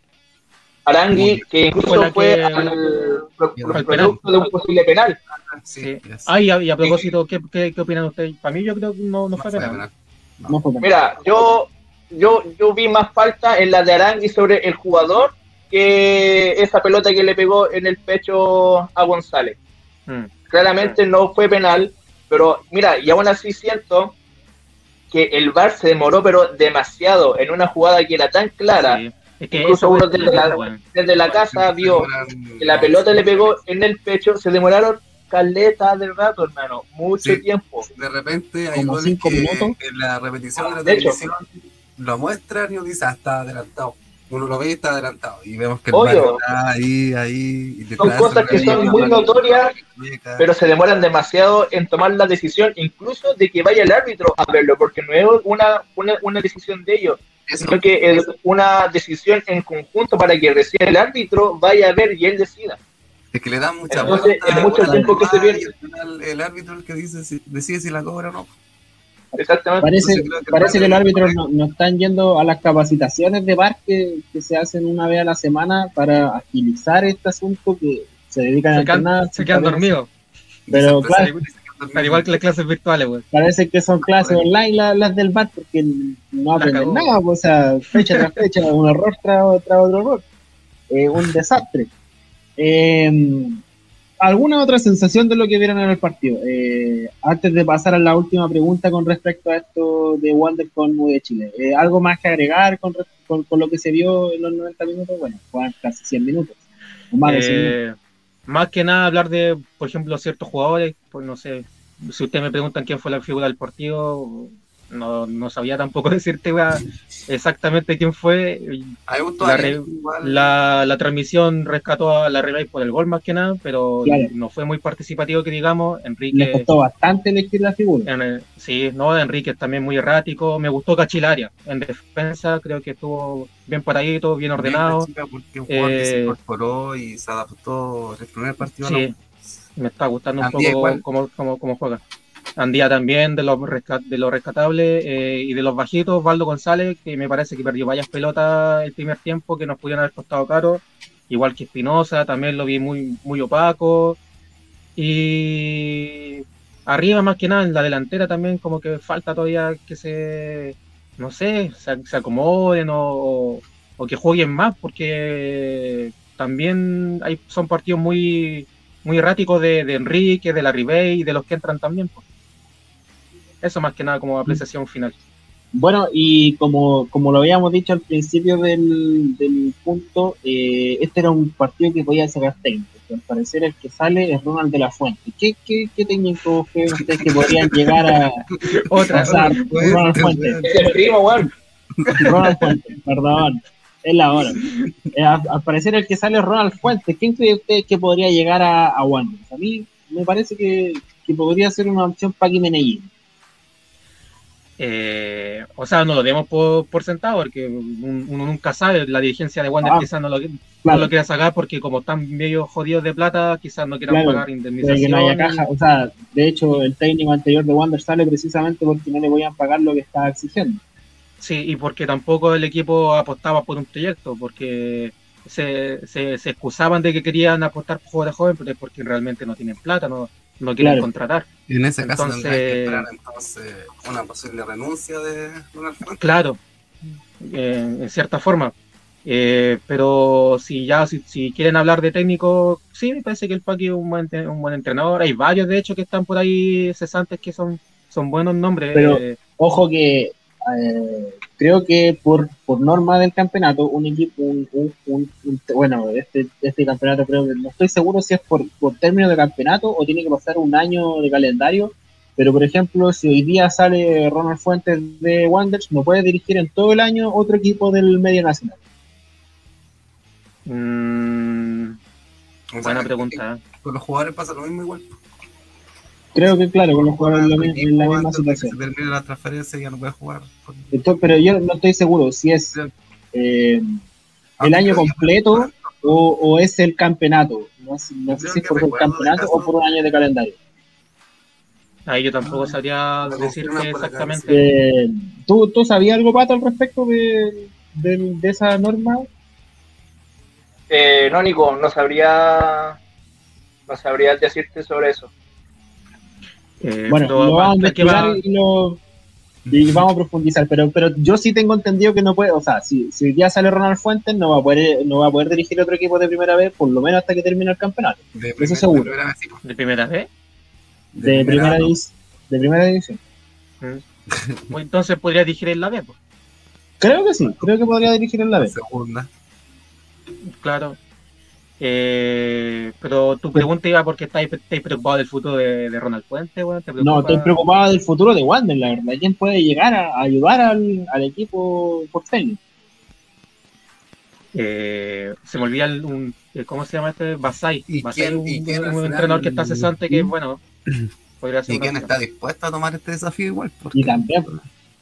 Arangui, que Fue incluso la fue que- al, pro- al producto de un posible penal. Sí. Sí. Ah, y a, y a propósito, ¿qué, qué, qué opinan ustedes? Para mí yo creo que no, no fue fue penal. penal. No. No fue penal. Mira, yo, yo, yo vi más falta en la de Arangui sobre el jugador que esa pelota que le pegó en el pecho a González. Mm. Claramente no fue penal, pero mira, y aún así siento que el VAR se demoró, pero demasiado en una jugada que era tan clara. Sí. Es que Incluso uno desde la, bueno. desde la casa vio que la pelota le pegó en el pecho, se demoraron caleta del rato, hermano, mucho Sí. tiempo. De repente hay Como goles cinco que minutos. en la repetición de la De hecho. televisión lo muestran y uno dice, ah, está adelantado. Uno lo ve y está adelantado. Y vemos que el está ahí, ahí. y Son cosas que son muy notorias, pero se demoran demasiado en tomar la decisión, incluso de que vaya el árbitro a verlo, porque no es una, una, una decisión de ellos, Eso, sino que es una decisión en conjunto para que recién el árbitro vaya a ver y él decida. es que le dan mucha Entonces, vuelta, es mucho tiempo que se pierde. final el árbitro el que dice si, decide si la cobra o no. Exactamente. Parece, que parece que el los árbitros no, no están yendo a las capacitaciones de VAR que, que se hacen una vez a la semana para agilizar este asunto que se dedican a quedan, entrenar. se quedan dormidos. Pero, claro. Al igual que las clases virtuales, güey. Parece que son clases online la- las del VAR porque no aprenden nada, pues, o sea, fecha tras fecha, un error tras, tras otro error. Eh, un desastre. Eh, ¿Alguna otra sensación de lo que vieron en el partido? Eh, antes de pasar a la última pregunta con respecto a esto de Wander con de Chile. Eh, ¿Algo más que agregar con, con, con lo que se vio en los 90 minutos? Bueno, juegan casi 100 minutos. Más de 100 minutos. Eh, más que nada hablar de, por ejemplo, ciertos jugadores, pues no sé, si ustedes me preguntan quién fue la figura del partido, no, no sabía tampoco decirte wea, exactamente quién fue. A mí me gustó la re- igual. La, la transmisión rescató a la Ribey por el gol más que nada, pero Claro. no fue muy participativo que digamos. Enrique, costó bastante elegir la figura. en el- sí, no, Enrique es también muy errático. Me gustó Cachilaria en defensa, creo que estuvo bien paradito, bien ordenado. Bien, porque un jugador que se Eh, incorporó y se adaptó el primer partido. Sí, ¿no? me está gustando un poco cómo, cómo, cómo juega. Andía también de los, resca- de los rescatables eh, y de los bajitos, Valdo González, que me parece que perdió varias pelotas el primer tiempo que nos pudieron haber costado caro, igual que Espinosa, también lo vi muy, muy opaco. Y arriba más que nada, en la delantera también como que falta todavía que se, no sé, se, se acomoden o, que jueguen más, porque también hay, son partidos muy, muy erráticos de, de Enrique, de la Ribey y de los que entran también. Eso más que nada como apreciación final. Bueno, y como, como lo habíamos dicho al principio del, del punto, eh, este era un partido que podía sacar técnico. Al parecer el que sale es Ronald de la Fuente. ¿Qué, qué, qué técnico creen ustedes que podrían llegar a Otra, pasar? Fuente, Ronald Fuente. Es el primo, weón. Ronald Fuente, perdón. Es la hora. Eh, al, al parecer el que sale es Ronald Fuente. ¿Quién cree usted que podría llegar a, a Wanderers? A mí me parece que, que podría ser una opción Paqui Menellín. Eh, o sea, no lo demos por, por sentado, porque un- uno nunca sabe, la dirigencia de Wander Ah, quizás no lo, no Claro, lo quiera sacar porque como están medio jodidos de plata, quizás no quieran Claro, pagar indemnización. que no haya caja. O sea, de hecho, el técnico anterior de Wander sale precisamente porque no le voy a pagar lo que estaba exigiendo. Sí, y porque tampoco el equipo apostaba por un proyecto, porque se, se, se excusaban de que querían apostar por jugadores jóvenes, pero es porque realmente no tienen plata, no, no quieren Claro. contratar. En ese caso Entonces- tendrá que esperar entonces una posible renuncia de Ronald Fuentes. Claro, eh, en cierta forma. Eh, pero si ya, si, si quieren hablar de técnico, sí, me parece que el Paqui es un buen, un buen entrenador. Hay varios, de hecho, que están por ahí cesantes que son, son buenos nombres. Pero- Eh, Ojo que eh, creo que por, por norma del campeonato, un equipo, un, un- un- un- bueno, este, este campeonato creo que no estoy seguro si es por, por término de campeonato o tiene que pasar un año de calendario. Pero, por ejemplo, si hoy día sale Ronald Fuentes de Wanderers, no puede dirigir en todo el año otro equipo del medio nacional. mm, buena que- pregunta. ¿eh? Con los jugadores pasa lo mismo igual. Creo que, claro, con los jugadores en la, en misma situación. Se termine la transferencia ya no puede jugar. Entonces, pero yo no estoy seguro si es eh, el año completo o, o es el campeonato. No, sé- no sé Creo si es por el campeonato o por un año de calendario. Ahí yo tampoco sabría me decirte exactamente. Eh, ¿tú, ¿Tú sabías algo, Pato, al respecto de, de, de esa norma? Eh, no, Nico, no sabría, no sabría decirte sobre eso. Eh, Bueno, lo vamos a investigar y, lo, y vamos a profundizar, pero, pero yo sí tengo entendido que no puede, o sea, si, si hoy día sale Ronald Fuentes, no va a poder, no va a poder dirigir otro equipo de primera vez, por lo menos hasta que termine el campeonato, De Eso primera- seguro. de primera vez, sí. ¿De primera vez? de, primera, no. divis- de primera división. Pues entonces podría dirigir en la B, pues. Creo que sí, creo que podría dirigir en la B. Segunda. Claro. Eh, pero tu pregunta iba porque estáis, estáis preocupado del futuro de, de Ronald Fuentes, weón. ¿Te No, estoy preocupado del futuro de Wander, la verdad. ¿Quién puede llegar a, a ayudar al, al equipo porteño? Eh, se me olvida el, un, el- ¿cómo se llama este? Basay. ¿Y Basay, quién- un, y quién al un entrenador que está cesante que, bueno, podría ser ¿Y quién está dispuesto a tomar este desafío igual? Porque Y también,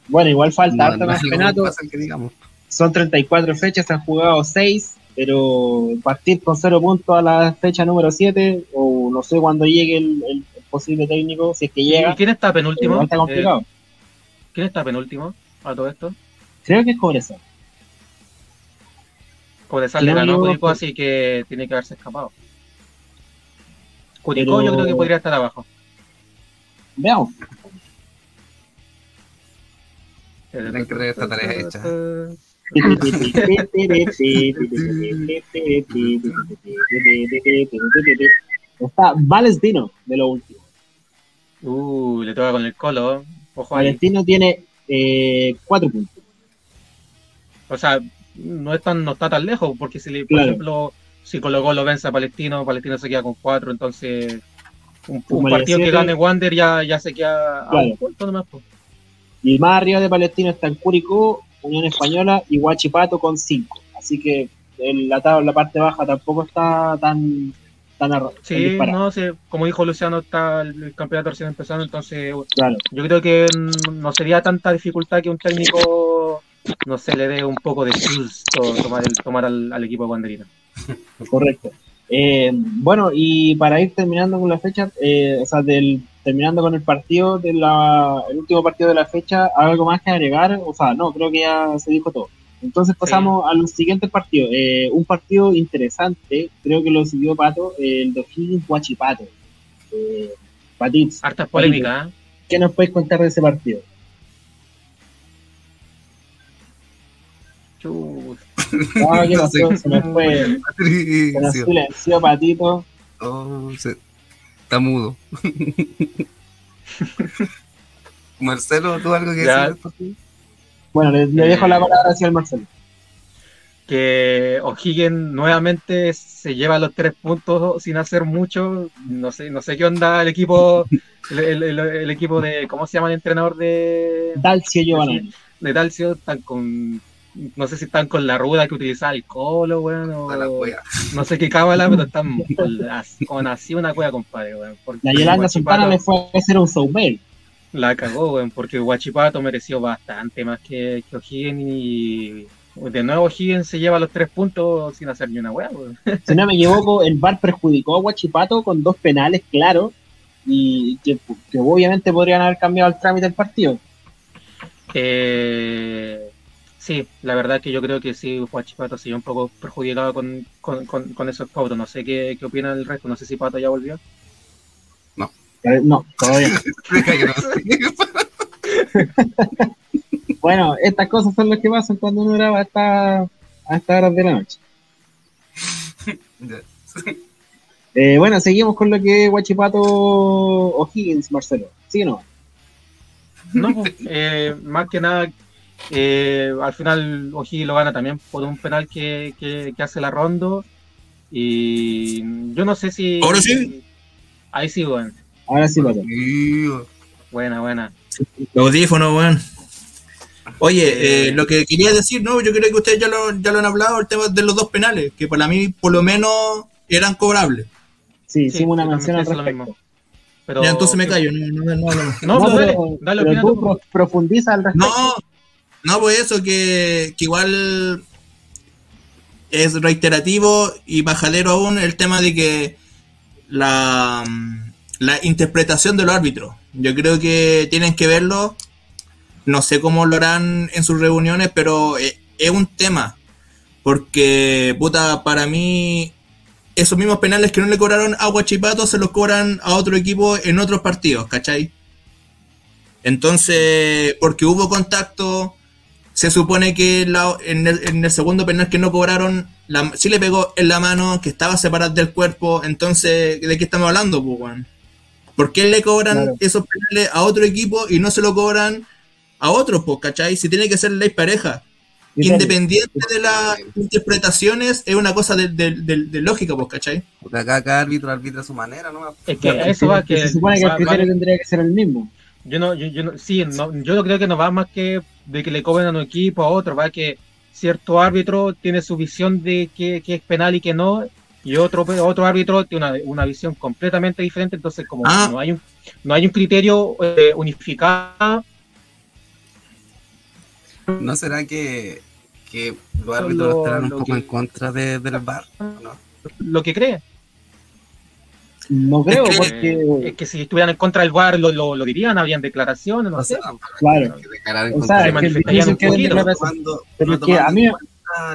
bueno, igual falta no- harto no campeonato. fácil que digamos. Son 34 fechas, se han jugado 6, pero partir con 0 puntos a la fecha número 7, o no sé cuándo llegue el, el posible técnico, si es que ¿Y llega, quién está penúltimo? está Eh. ¿Quién está penúltimo a todo esto? Creo que es Cobresal. Cobresal le ganó Curicó, así que tiene que haberse escapado. Curicó Pero- yo creo que podría estar abajo. Veamos. Tienen que esta tarea hecha. Está Valestino de lo último. Uh, le toca con el colo. Ojo ahí. Tiene 4 puntos. O sea, no, es tan, no está tan lejos, porque si, por Claro. ejemplo, si Colo Colo vence a Palestino, Palestino se queda con cuatro, entonces un, partido que gane Wander ya, ya se queda a un punto nomás. pues. Y más arriba de Palestino están Curicó, Unión Española y Huachipato con 5. Así que el, la, la parte baja tampoco está tan, Sí, no sé, como dijo Luciano, está el, campeonato recién empezando, entonces Claro. yo creo que mm, no sería tanta dificultad que un técnico, no sé, le dé un poco de susto tomar, el, tomar al, al equipo de Wanderino. Correcto. Eh, bueno, y para ir terminando con la fecha, eh, o sea, del, terminando con el partido, de la, el último partido de la fecha, ¿algo más que agregar? O sea, no, creo que ya se dijo todo. Entonces pasamos a los siguientes partidos. Eh, un partido interesante, creo que lo siguió Pato, el de O'Higgins Huachipato. Eh, Patitz, Hartas polémicas, ¿eh? ¿qué nos puedes contar de ese partido? Chus. Ah, ¿qué No pasó? sé. Se nos fue, se nos Sí. silenció Patito. Oh, se- Está mudo. Marcelo, ¿tú algo que Ya. decir? Bueno, le, le dejo la palabra hacia el Marcelo. que O'Higgins nuevamente se lleva los tres puntos sin hacer mucho. No sé, no sé qué onda el equipo, el, el- el- el equipo de, ¿cómo se llama el entrenador de, Dalcio Giovanni. de Dalcio? Están con, no sé si están con la ruda que utilizaba el colo, weón, o A la no sé qué cábala, pero están con, la- con así una cueva, compadre, weón. porque La Yolanda Guachipato Sultana le fue a hacer un showmail. La cagó, weón, porque Guachipato mereció bastante más que, que O'Higgins y de nuevo O'Higgins se lleva los tres puntos sin hacer ni una weá, weón. Si no me equivoco, el VAR perjudicó a Huachipato con dos penales claros y que, que obviamente podrían haber cambiado el trámite del partido. Eh, sí, la verdad que yo creo que sí, Huachipato se vio un poco perjudicado con, con, con, con esos cautos. No sé qué, qué opina el resto, no sé si Pato ya volvió. Eh, No, todavía no. Sé. Bueno, estas cosas son las que pasan cuando uno graba hasta, a estas horas de la noche. Eh, bueno, seguimos con lo que es Huachipato O'Higgins, Marcelo. ¿Sí o no? No, eh, más que nada, eh, al final O'Higgins lo gana también por un penal que, que, que hace la Rondo. Y yo no sé si. ¿Ahora sí? Ahí sí, weón. Ahora sí. Sí, Buena, buena. Los audífonos, weón. Oye, eh, lo que quería decir, no, yo creo que ustedes ya lo, ya lo han hablado, el tema de los dos penales, que para mí por lo menos eran cobrables. Sí, Sí, hicimos una mención al respecto. Pero, Ya, entonces me callo, no, no, no. No, pues dale, tú profundiza al respecto. No, no, pues eso, que, que igual es reiterativo y bajadero aún el tema de que la, la interpretación del árbitro, Yo creo que tienen que verlo. No sé cómo lo harán en sus reuniones, pero eh, es un tema. Porque, puta, para mí, esos mismos penales que no le cobraron a Guachipato se los cobran a otro equipo en otros partidos, ¿cachai? Entonces, porque hubo contacto, se supone que la- en, el, en el segundo penal que no cobraron, la, sí le pegó en la mano, que estaba separada del cuerpo. Entonces, ¿de qué estamos hablando, pues? ¿Por qué le cobran Claro. esos penales a otro equipo y no se lo cobran a otros, pues, ¿cachai? Si tiene que ser ley pareja. Independiente de las interpretaciones, es una cosa de, de- de- de lógica, pues, ¿cachai? Porque acá cada árbitro arbitra a su manera, ¿no? Es que a eso va que. se supone que el criterio tendría que ser el mismo. Yo no, yo, yo no, sí, no, yo no creo que no va más que de que le cobren a un equipo a otro, va que cierto árbitro tiene su visión de que, que es penal y que no, y otro otro árbitro tiene una, una visión completamente diferente, entonces como Ah. no hay un no hay un criterio eh, unificado, ¿No será que, que los Lo- árbitros estarán un lo poco que- en contra de, del VAR? ¿no? lo que cree. No creo, Es que- porque. Es que si estuvieran en contra del VAR lo, lo, lo dirían, habrían declaraciones, no O sé. sea, Claro. que O sea, que manifestarían un poquito. tomando, Pero no que a mí-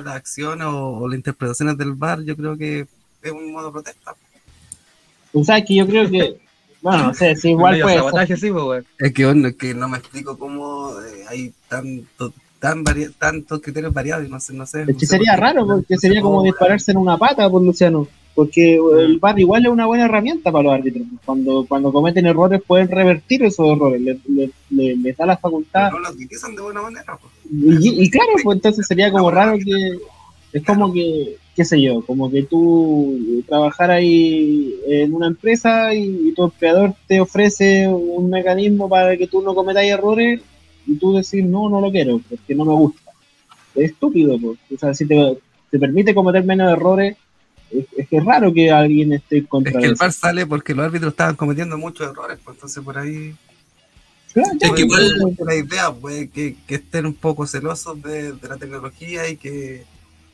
las acciones o, o las interpretaciones del VAR, yo creo que es un modo de protesta. Tú sabes que yo creo que. Bueno, no sé, si igual sabotaje, sí, pues. Es que bueno, es que no me explico cómo eh, hay tanto, tan vari- tantos criterios variados no sé, no sé. Es que sería raro, porque sería como dispararse en una pata, por Luciano. Porque el VAR igual es una buena herramienta para los árbitros. Cuando, cuando cometen errores pueden revertir esos errores, les le, le- les da la facultad. pero no lo utilizan de buena manera. pues. Y, y claro, pues entonces sería como raro que. Es como que, qué sé yo, como que tú trabajar ahí en una empresa y, tu empleador te ofrece un mecanismo para que tú no cometas errores y tú decís, no, no lo quiero, porque no me gusta. Es estúpido, pues. O sea, si te, te permite cometer menos errores, es, es que es raro que alguien esté en Es contra que el. VAR sale porque los árbitros estaban cometiendo muchos errores, pues entonces por ahí Claro, Es que igual- la idea pues que, que estén un poco celosos de, de la tecnología y que,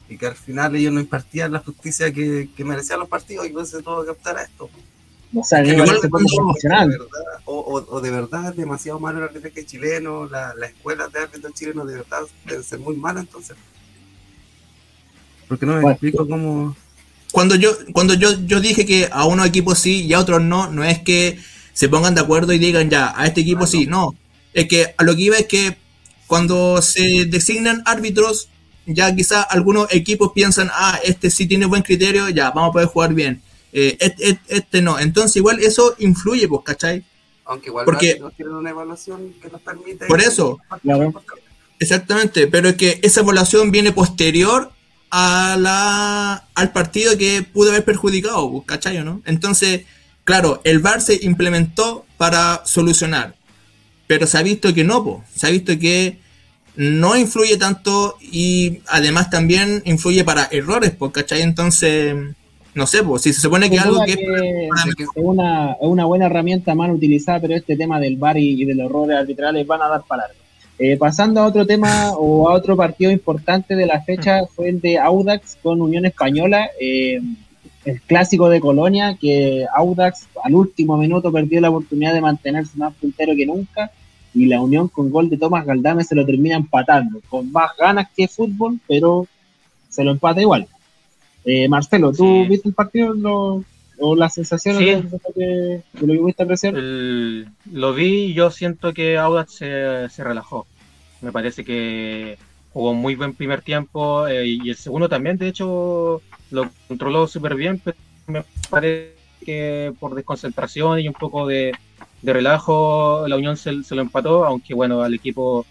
y que al final ellos no impartían la justicia que, que merecían los partidos y entonces tuvo que optar a esto. o sea, que igual parece poco cuando- De verdad, o, o, o de verdad es demasiado malo el arbitraje chileno, la, la escuela de árbitros chilenos de verdad deben ser muy malas entonces. Porque no me Bueno. explico cómo... cuando yo cuando yo, yo dije que a unos equipos sí y a otros no, no es que se pongan de acuerdo y digan ya, a este equipo Ah, sí, no. Es que a lo que iba es que cuando se designan árbitros, ya quizá algunos equipos piensan, ah, este sí tiene buen criterio, ya, vamos a poder jugar bien. Eh, este, no. Entonces igual eso influye, pues, ¿cachai? Aunque igual Porque- árbitros tienen una evaluación que los permite... Por eso. Claro. Exactamente, pero es que esa evaluación viene posterior a la, al partido que pudo haber perjudicado, pues, ¿cachai no? Entonces, claro, el VAR se implementó para solucionar, pero se ha visto que no, pues, se ha visto que no influye tanto y además también influye para errores, pues, ¿cachai? Entonces, no sé, pues, si se supone que algo que es que Es una, es una buena herramienta mal utilizada, pero este tema del VAR y, y de los errores arbitrales van a dar para largo. Eh, pasando a otro tema o a otro partido importante de la fecha fue el de Audax con Unión Española, eh, el clásico de Colonia, que Audax al último minuto perdió la oportunidad de mantenerse más puntero que nunca y la Unión con gol de Tomás Galdame se lo termina empatando, con más ganas que fútbol, pero se lo empata igual. Eh, Marcelo, ¿tú Sí. viste el partido lo- o las sensaciones Sí. de, de de lo que viste apreciar? El- lo vi y yo siento que Audax se, se relajó. Me parece que jugó muy buen primer tiempo eh, y el segundo también, de hecho, lo controló súper bien, pero me parece que por desconcentración y un poco de, de relajo la Unión se, se lo empató, aunque bueno, al equipo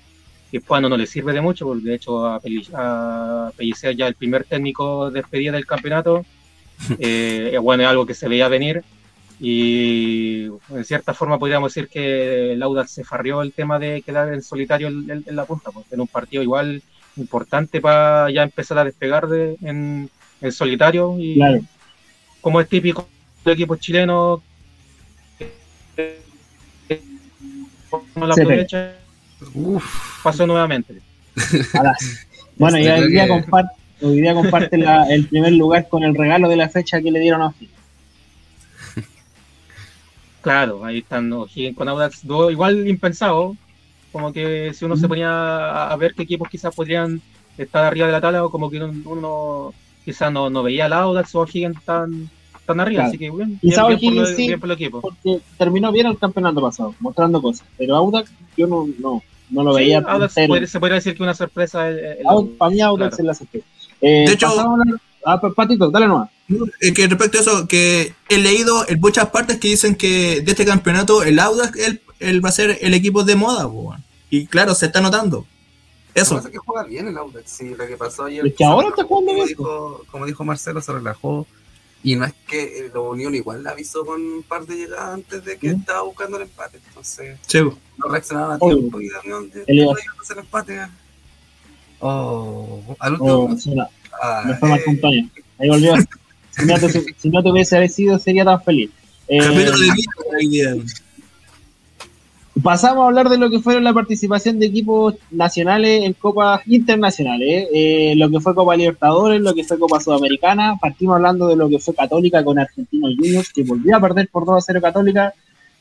hispano no le sirve de mucho, porque de hecho a Pellicer ya el primer técnico despedida del campeonato, eh, bueno, es algo que se veía venir y en cierta forma podríamos decir que el Audax se farrió el tema de quedar en solitario en, en- en la punta, porque en un partido igual importante para ya empezar a despegar de, en, en solitario y Claro. como es típico del equipo chileno no la aprovecha, Uf, pasó nuevamente. Bueno, y hoy día, comparte, hoy día comparte la- el primer lugar con el regalo de la fecha que le dieron a O'Higgins. Claro, ahí están O'Higgins con Audax, dos igual impensado, como que si uno se ponía a, a ver qué equipos quizás podrían estar arriba de la tabla, o como que uno, quizás no, no veía al Audax o O'Higgins tan, tan arriba, Claro. así que bien, bien, bien por, lo- O'Higgins sí. bien por el equipo. Porque terminó bien el campeonato pasado, mostrando cosas. Pero Audax, yo no, no, no lo Sí, veía Audax podría- se podría decir que una sorpresa el- el- Audax- para mí Audax claro. es la sorpresa. Eh, De hecho- a Ah, pa- Patito, dale nomás. Eh, que respecto a eso, que he leído en muchas partes que dicen que de este campeonato el Audax él, él va a ser el equipo de moda, y claro, se está notando. Lo que Eso. pasa es que juega bien el Audax, sí, lo que pasó ayer. Es que ahora está jugando como bien. dijo, como dijo Marcelo, se relajó. Y no es que eh, la Unión igual la avisó con un par de llegadas antes de que estaba buscando el empate. Entonces, po. no reaccionaron a tiempo y la Unión de, Él iba- de hacer el empate. Oh, al último. Oh, ah, me fue Marco eh, Antonio. Ahí volvió. Si no, te, si no te hubiese sería tan feliz. Eh. Pasamos a hablar de lo que fueron la participación de equipos nacionales en copas internacionales, ¿eh? Lo que fue Copa Libertadores, lo que fue Copa Sudamericana. Partimos hablando de lo que fue Católica con Argentinos Juniors, que volvió a perder por 2 a 0 Católica,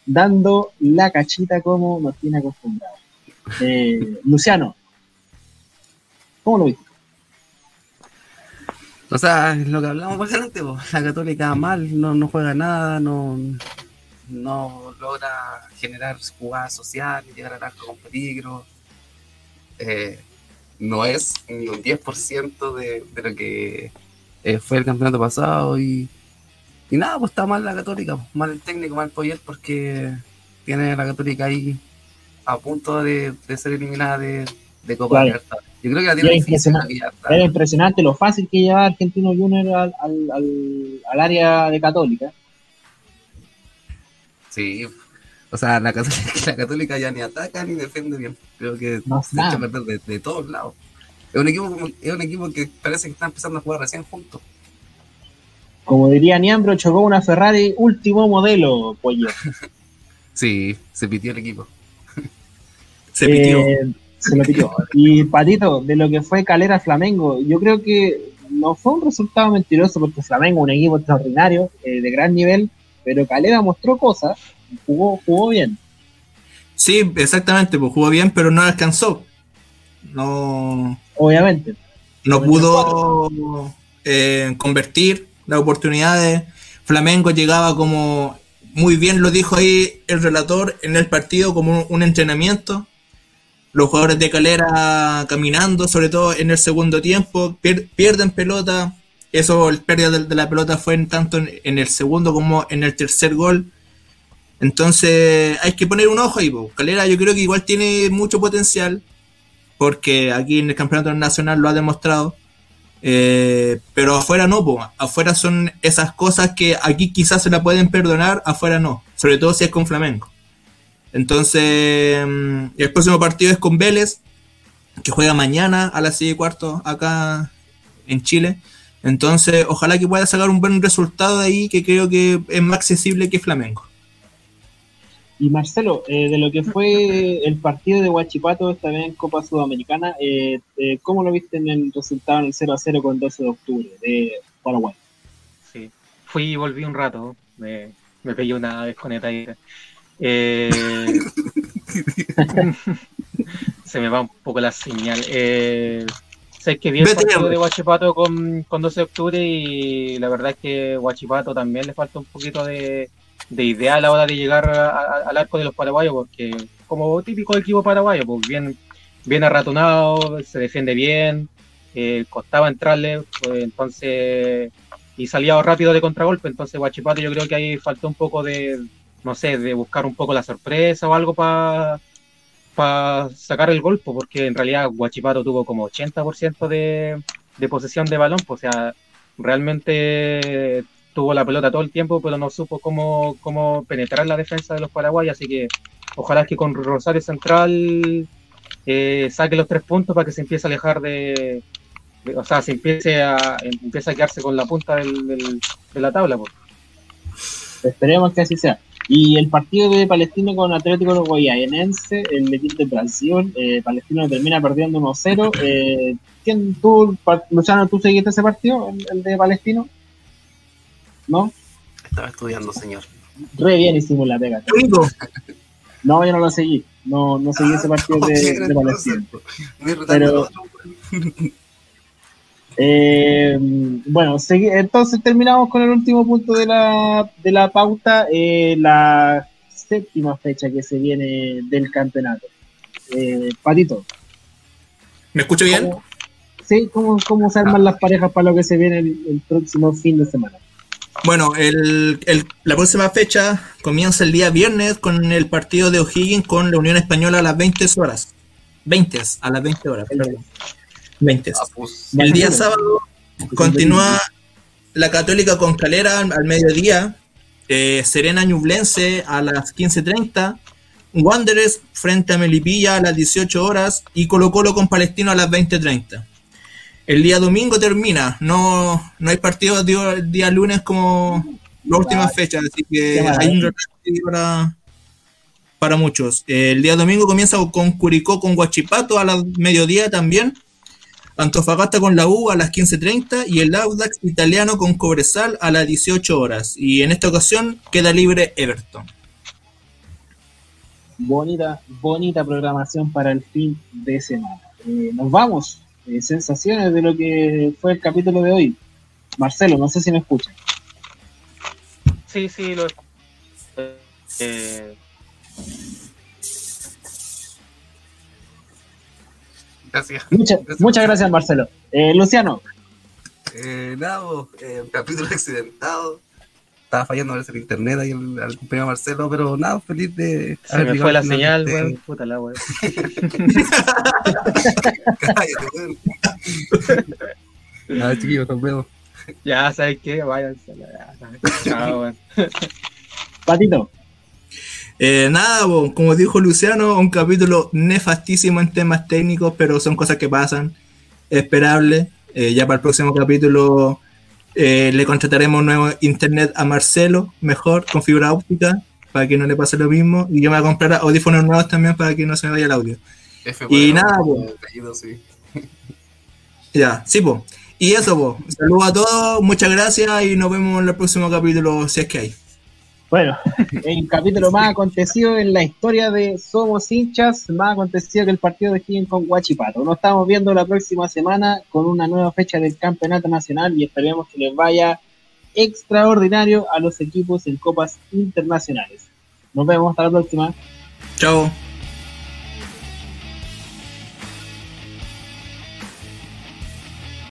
dando la cachita como nos tiene acostumbrados. Eh, Luciano, ¿cómo lo viste? O sea, lo que hablamos más adelante, po. la Católica mal, no, no juega nada, no, no logra generar jugadas sociales, llegar al arco con peligro. Eh, no es ni un 10% de, de lo que eh, fue el campeonato pasado y, y nada, pues está mal la Católica, mal el técnico, mal Poyet porque tiene la Católica ahí a punto de, de ser eliminada de, de Copa Claro. Libertadores. Yo creo que la tiene Era impresionante. Era impresionante lo fácil que llevaba Argentinos Juniors al, al, al, al área de Católica. Sí, o sea, la católica, la católica ya ni ataca ni defiende bien. Creo que No, se echa a perder de, de todos lados. Es un, equipo, es un equipo que parece que está empezando a jugar recién juntos. Como diría Niambro, chocó una Ferrari último modelo, pollo. Sí, se pitió el equipo. Se pitió. Se lo pitió. Y Patito, de lo que fue Calera Flamengo, yo creo que no fue un resultado mentiroso porque Flamengo un equipo extraordinario, eh, de gran nivel, pero Calera mostró cosas, jugó, jugó bien. Sí, exactamente, pues jugó bien, pero no alcanzó. No, Obviamente. no pudo eh, convertir las oportunidades. Flamengo llegaba como, muy bien lo dijo ahí el relator, en el partido como un, un entrenamiento. Los jugadores de Calera caminando, sobre todo en el segundo tiempo, pier- pierden pelota. Eso, el pérdida de, la pelota fue en tanto en, en el segundo como en el tercer gol. Entonces hay que poner un ojo ahí. po. Calera yo creo que igual tiene mucho potencial, porque aquí en el campeonato nacional lo ha demostrado. Eh, pero afuera no, po. afuera son esas cosas que aquí quizás se la pueden perdonar, afuera no, sobre todo si es con Flamengo. Entonces, mm, el próximo partido es con Vélez, que juega mañana a las 6 y cuarto acá en Chile. Entonces, ojalá que pueda sacar un buen resultado de ahí, que creo que es más accesible que Flamengo. Y Marcelo, eh, de lo que fue el partido de Huachipato esta vez en Copa Sudamericana, eh, eh, ¿cómo lo viste en el resultado en el 0 a 0 con 12 de octubre de Paraguay? Sí. Fui y volví un rato. Me, me pegué una desconectadita. Eh, se me va un poco la señal. Eh, sé que vi el partido de Huachipato con, con 12 de octubre y la verdad es que Huachipato también le falta un poquito de, de idea a la hora de llegar a- a- al arco de los paraguayos, porque como típico equipo paraguayo, pues bien, bien arratonado, se defiende bien, eh, costaba entrarle, pues, entonces y salía rápido de contragolpe, entonces Guachipato yo creo que ahí faltó un poco de, no sé, de buscar un poco la sorpresa o algo para sacar el golpe, porque en realidad Guachipato tuvo como 80% de, de posesión de balón, pues, o sea, realmente tuvo la pelota todo el tiempo, pero no supo cómo, cómo penetrar la defensa de los paraguayos, así que ojalá que con Rosario Central eh, saque los tres puntos para que se empiece a alejar de, o sea, se empiece a, empiece a quedarse con la punta del, de la tabla. Esperemos que así sea. Y el partido de Palestino con Atlético Goianiense, el equipo de Brasil, eh, Palestino termina perdiendo 1-0. Eh, ¿quién, tú, Luciano, tú seguiste ese partido, el, el de Palestino? ¿No? Estaba estudiando, señor. Re bien hicimos la pega. No, yo no lo seguí. No, no seguí ese partido de, de Palestina. Pero, eh, bueno, entonces terminamos con el último punto de la, de la pauta, eh, la séptima fecha que se viene del campeonato. Eh, Patito, ¿Me escucho bien? ¿cómo, sí, ¿cómo, ¿cómo se arman las parejas para lo que se viene el, el próximo fin de semana? Bueno, el, el- la próxima fecha comienza el día viernes con el partido de O'Higgins con la Unión Española a las 20 horas. 20 a las 20 horas, perdón. 20. Ah, pues, El día sábado continúa la Católica con Calera al, mediodía, eh, Serena Ñublense a las 15.30, Wanderers frente a Melipilla a las 18 horas y Colo Colo con Palestino a las 20.30. El día domingo termina, no, no hay partidos día, día lunes como las últimas fechas, así que hay un retraso para, para muchos. El día domingo comienza con Curicó con Guachipato a las mediodía también. Antofagasta con la U a las 15.30 y el Audax italiano con Cobresal a las 18 horas. Y en esta ocasión queda libre Everton. Bonita, bonita programación para el fin de semana. Eh, nos vamos. Eh, sensaciones de lo que fue el capítulo de hoy. Marcelo, no sé si me escuchan. Sí, sí, lo escu- eh, gracias. Muchas, muchas gracias, Marcelo. Eh, Luciano, Eh, nada, eh, un capítulo accidentado. Estaba fallando a veces el internet ahí al, al compañero Marcelo, pero nada, feliz de se me fue la señal, de este- weón. Puta la weón. Cállate, weón. Nada, chiquillos, nos vemos. Ya, ¿sabes qué? Váyanse. a Chao, weón. Patito, Eh, nada, bo, como dijo Luciano, un capítulo nefastísimo en temas técnicos, pero son cosas que pasan. Esperable. Eh, ya para el próximo capítulo eh, le contrataremos nuevo internet a Marcelo, mejor, con fibra óptica, para que no le pase lo mismo. Y yo me voy a comprar audífonos nuevos también para que no se me vaya el audio. F, Y nada, apellido, sí. Ya, sí, po. Y eso, po. Saludos a todos, muchas gracias y nos vemos en el próximo capítulo, si es que hay. Bueno, el capítulo más acontecido en la historia de Somos Hinchas, más acontecido que el partido de Higgins con Guachipato. Nos estamos viendo la próxima semana con una nueva fecha del Campeonato Nacional y esperemos que les vaya extraordinario a los equipos en copas internacionales. Nos vemos hasta la próxima. Chao.